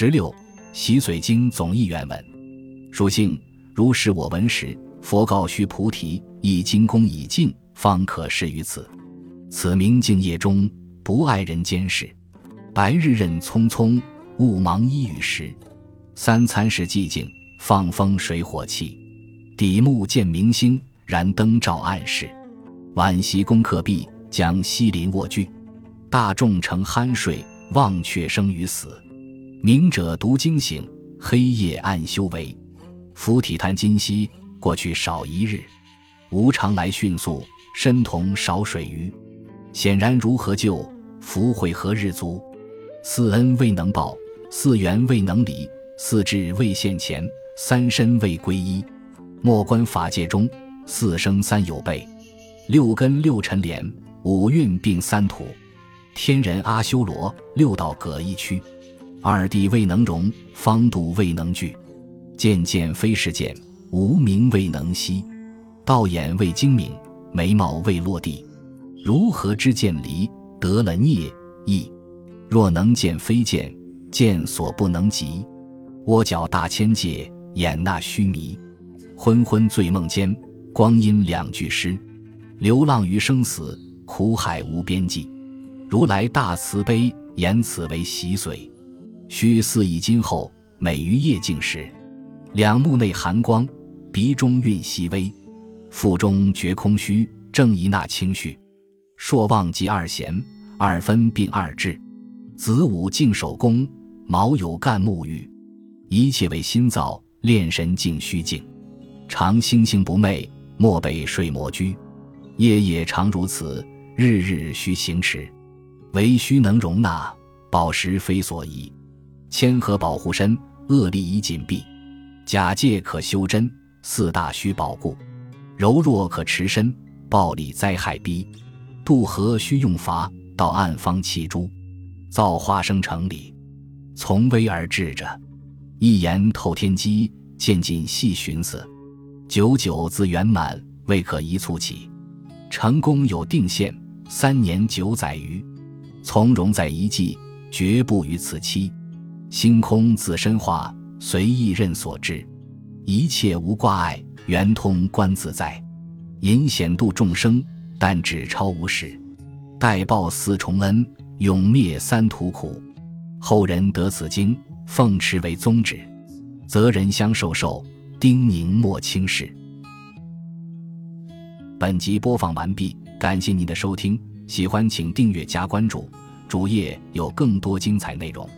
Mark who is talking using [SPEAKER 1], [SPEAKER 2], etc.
[SPEAKER 1] 十六，洗髓经总义原文，属性如是我闻时，佛告须菩提：以精功已尽，方可适于此。此名静夜中，不爱人间事。白日任匆匆，雾茫一雨时。三餐时寂静，放风水火气。底目见明星，燃灯照暗室。晚习功课毕，将西林卧具。大众成酣睡，忘却生与死。明者独惊醒，黑夜暗修为。夫体贪今夕，过去少一日。无常来迅速，身同少水鱼。显然如何救？福会何日足？四恩未能报，四缘未能离，四智未现前，三身未归一。莫观法界中，四生三有备，六根六尘连，五蕴并三土。天人阿修罗，六道各一区。二地未能容，方度未能具。渐渐非是见，无名未能息。道眼未精明，眉毛未落地。如何知见离得了孽意？若能见非见，见所不能及。窝角大千界，眼那虚弥。昏昏醉梦间，光阴两句诗。流浪于生死，苦海无边际。如来大慈悲，言此为习髓。须四以今后，每于夜静时，两目内含光，鼻中蕴细微，腹中觉空虚，正一纳清虚。朔望即二弦，二分并二至。子午静守宫，卯酉干沐浴。一切为心造，炼神静虚静。常星星不寐，莫被睡魔居。夜夜常如此，日日须行持。唯须能容纳，宝石非所宜。谦和保护身，恶力以紧闭。假借可修真，四大须保固。柔弱可持身，暴力灾害逼。渡河须用筏，到暗方弃诸。造化生成理，从微而至者。一言透天机，渐进细寻思。久久自圆满，未可一蹴起。成功有定限，三年九载余。从容在一季，绝不于此期。星空自身化，随意任所至。一切无挂碍，圆通观自在。隐显度众生。但只超无始，待报四重恩，永灭三途苦。后人得此经，奉持为宗旨，则人相授受，叮咛莫轻视。本集播放完毕，感谢您的收听，喜欢请订阅加关注，主页有更多精彩内容。